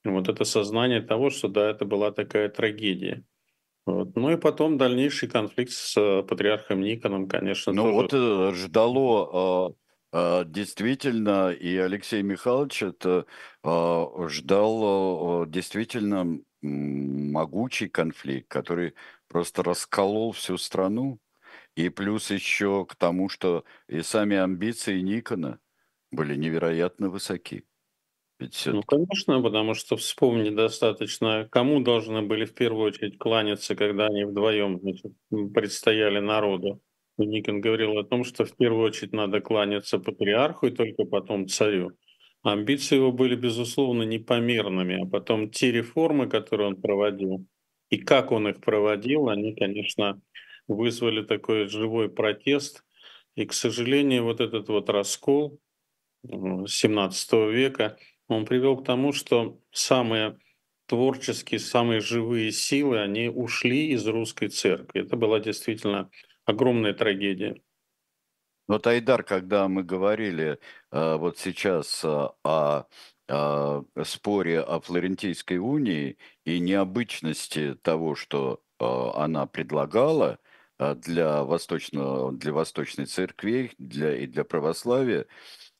Вот это сознание того, что да, это была такая трагедия. Вот. Ну и потом дальнейший конфликт с э, патриархом Никоном, конечно. Ну тоже... вот э, ждало э, действительно, и Алексей Михайлович это ждал действительно могучий конфликт, который просто расколол всю страну. И плюс еще к тому, что и сами амбиции Никона были невероятно высоки. Ведь ну, конечно, потому что вспомни достаточно, кому должны были в первую очередь кланяться, когда они вдвоем значит, предстояли народу. Никон говорил о том, что в первую очередь надо кланяться патриарху и только потом царю. Амбиции его были, безусловно, непомерными, а потом те реформы, которые он проводил, и как он их проводил, они, конечно, вызвали такой живой протест. И, к сожалению, вот этот вот раскол 17 века, он привел к тому, что самые творческие, самые живые силы, они ушли из русской церкви. Это была действительно огромная трагедия. Вот, Айдар, когда мы говорили э, вот сейчас э, о споре о Флорентийской унии и необычности того, что а, она предлагала а, для, восточного, для Восточной Церкви для, и для православия,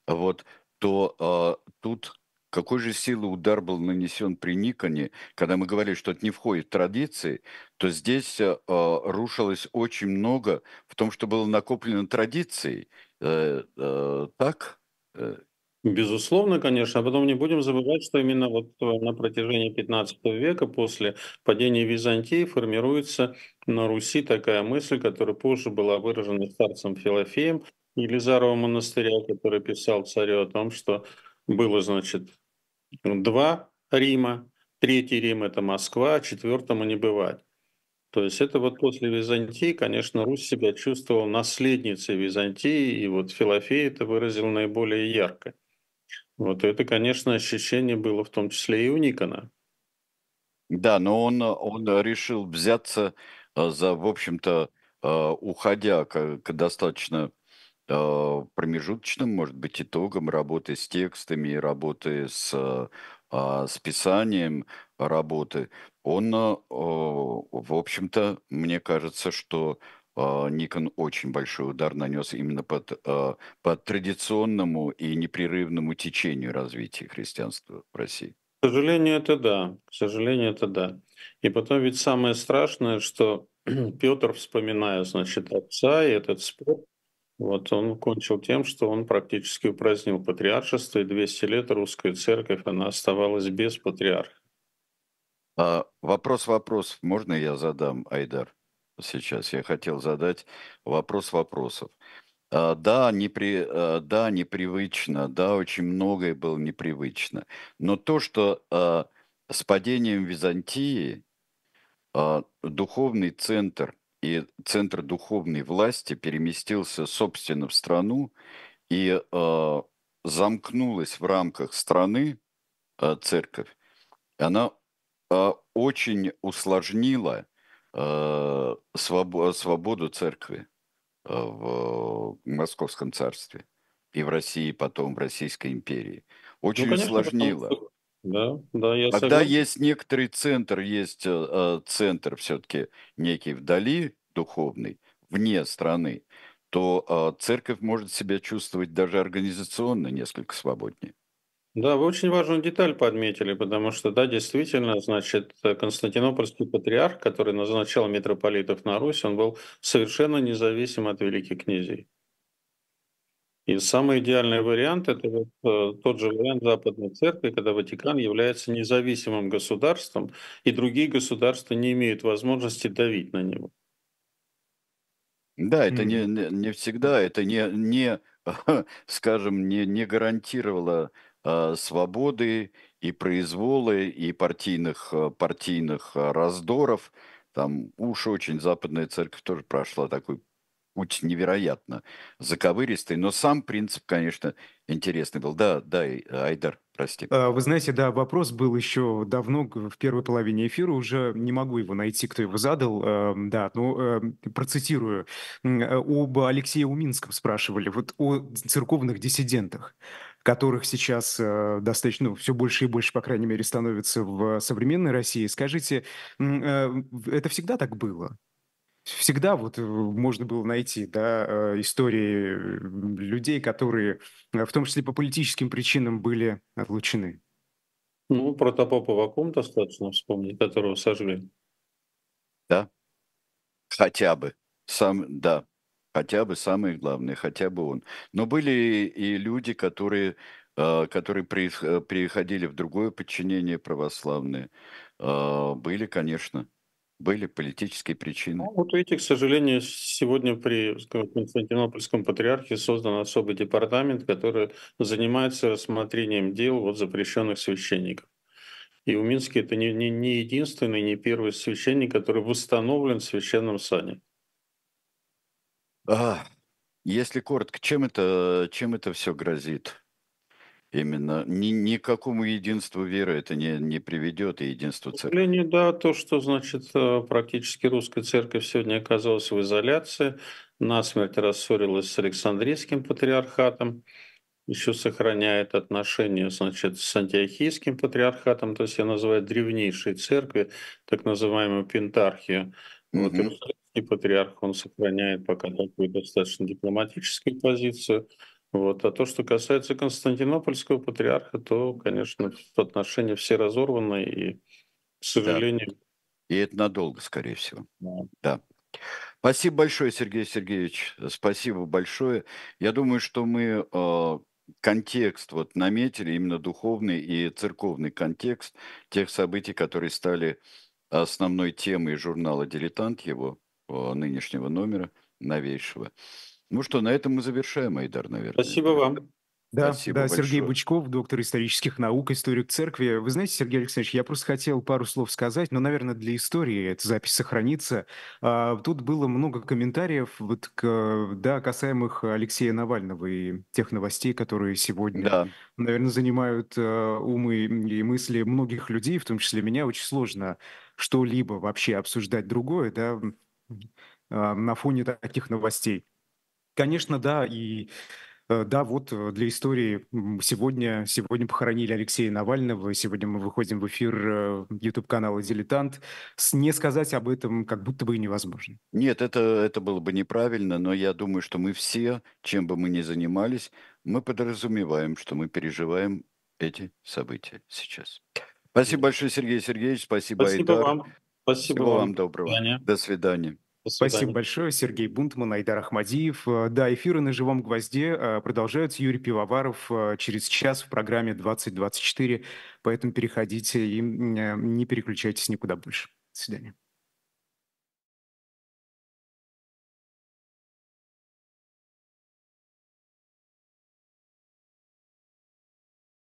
вот, то а, тут какой же силы удар был нанесен при Никоне, когда мы говорили, что это не входит в традиции, то здесь э, рушилось очень много в том, что было накоплено традицией. Э, э, так? Безусловно, конечно. А потом не будем забывать, что именно вот э, на протяжении 15 века после падения Византии формируется на Руси такая мысль, которая позже была выражена старцем Филофеем Елизарова монастыря, который писал царю о том, что было, значит, два Рима, третий Рим – это Москва, четвертому не бывать. То есть это вот после Византии, конечно, Русь себя чувствовала наследницей Византии, и вот Филофей это выразил наиболее ярко. Вот это, конечно, ощущение было в том числе и у Никона. Да, но он, он решил взяться э, за, в общем-то, э, уходя к, к достаточно промежуточным, может быть, итогам работы с текстами, работы с а, списанием работы, он, а, в общем-то, мне кажется, что Никон очень большой удар нанес именно под, под традиционному и непрерывному течению развития христианства в России. К сожалению, это да. К сожалению, это да. И потом ведь самое страшное, что *clears throat* Петр, вспоминая, значит, отца и этот спор, вот он кончил тем, что он практически упразднил патриаршество, и 200 лет русская церковь, она оставалась без патриарха. А, вопрос вопросов можно я задам, Айдар? Сейчас я хотел задать вопрос вопросов. А, да, непри, а, да, непривычно, да, очень многое было непривычно. Но то, что а, с падением Византии а, духовный центр и центр духовной власти переместился, собственно, в страну и а, замкнулась в рамках страны а, церковь, она а, очень усложнила а, свобо- свободу церкви в Московском царстве и в России, потом в Российской империи. Ну, Очень конечно, потому усложнила. что... Да, да, я Когда согласен. есть некоторый центр, есть э, э, центр все-таки некий вдали, духовный, вне страны, то э, церковь может себя чувствовать даже организационно несколько свободнее. Да, вы очень важную деталь подметили, потому что, да, действительно, значит, э, Константинопольский патриарх, который назначал митрополитов на Русь, он был совершенно независим от великих князей. И самый идеальный вариант – это вот, э, тот же вариант Западной Церкви, когда Ватикан является независимым государством, и другие государства не имеют возможности давить на него. Да, это не, Мгм. не, не всегда, это не, не *laughs* скажем, не, не гарантировало а, свободы и произволы, и партийных, а, партийных а, раздоров. Там уж очень Западная Церковь тоже прошла такой путь невероятно заковыристый, но сам принцип, конечно, интересный был. Да, да, и- Айдар, прости. А, Вы знаете, да, вопрос был еще давно, в первой половине эфира, уже не могу его найти, кто его задал, эм, да, но эм, процитирую. М, э, Об Алексее Уминском спрашивали, вот о церковных диссидентах, которых сейчас э, достаточно, ну, все больше и больше, по крайней мере, становится в современной России. Скажите, э, это всегда так было? Всегда вот э, можно было найти, да, э, истории людей, которые, э, в том числе по политическим причинам, были отлучены. Ну, протопопа Вакум достаточно вспомнить, которого сожгли. Да, хотя бы. Сам, да, хотя бы самое главное, хотя бы он. Но были и люди, которые, которые переходили в другое подчинение православное. Были, конечно, были политические причины. Ну, вот видите, к сожалению, сегодня при скажем, Константинопольском патриархе создан особый департамент, который занимается рассмотрением дел вот запрещенных священников. И Уминский это не, не, не единственный, не первый священник, который восстановлен в священном сане. А, если коротко, чем это, чем это все грозит? Именно ни, ни к какому единству веры это не, не приведет, и единству К церкви. сожалению, да, то, что, значит, э, практически русская церковь сегодня оказалась в изоляции, насмерть рассорилась с Александрийским патриархатом, еще сохраняет отношения, значит, с антиохийским патриархатом, то есть я называю древнейшей церкви, так называемую пентархию. Вот Мгм. Иерусалимский патриарх, он сохраняет пока такую достаточно дипломатическую позицию. Вот. А то, что касается Константинопольского патриарха, то, конечно, отношения все разорваны, и, к сожалению, И это надолго, скорее всего. да. Да. Спасибо большое, Сергей Сергеевич. Спасибо большое. Я думаю, что мы э, контекст вот наметили, именно духовный и церковный контекст тех событий, которые стали основной темой журнала «Дилетант» его э, нынешнего номера, новейшего. Ну что, на этом мы завершаем, Айдар, наверное. Спасибо вам. Да, Спасибо да, Сергей. Бучков, доктор исторических наук, историк церкви. Вы знаете, Сергей Александрович, я просто хотел пару слов сказать, но, наверное, для истории эта запись сохранится. А, Тут было много комментариев вот к, да, касаемых Алексея Навального и тех новостей, которые сегодня, Да, наверное, занимают э, умы и мысли многих людей, в том числе меня. Очень сложно что-либо вообще обсуждать другое, да, а, на фоне таких новостей. Конечно, да, и Э, да, вот э, для истории сегодня, сегодня похоронили Алексея Навального, сегодня мы выходим в эфир YouTube-канала «Дилетант». Не сказать об этом как будто бы и невозможно. Нет, это, это было бы неправильно, но я думаю, что мы все, чем бы мы ни занимались, мы подразумеваем, что мы переживаем эти события сейчас. Спасибо большое, Сергей Сергеевич. Спасибо, Спасибо Айдар. вам. Спасибо Всего вам. вам доброго. До свидания. До свидания. До свидания. Спасибо большое, Сергей Бунтман, Айдар Ахмадиев. Э, Да, эфиры на живом гвозде э, продолжаются. Юрий Пивоваров э, через час в программе 2024. Поэтому переходите и не переключайтесь никуда больше. До свидания.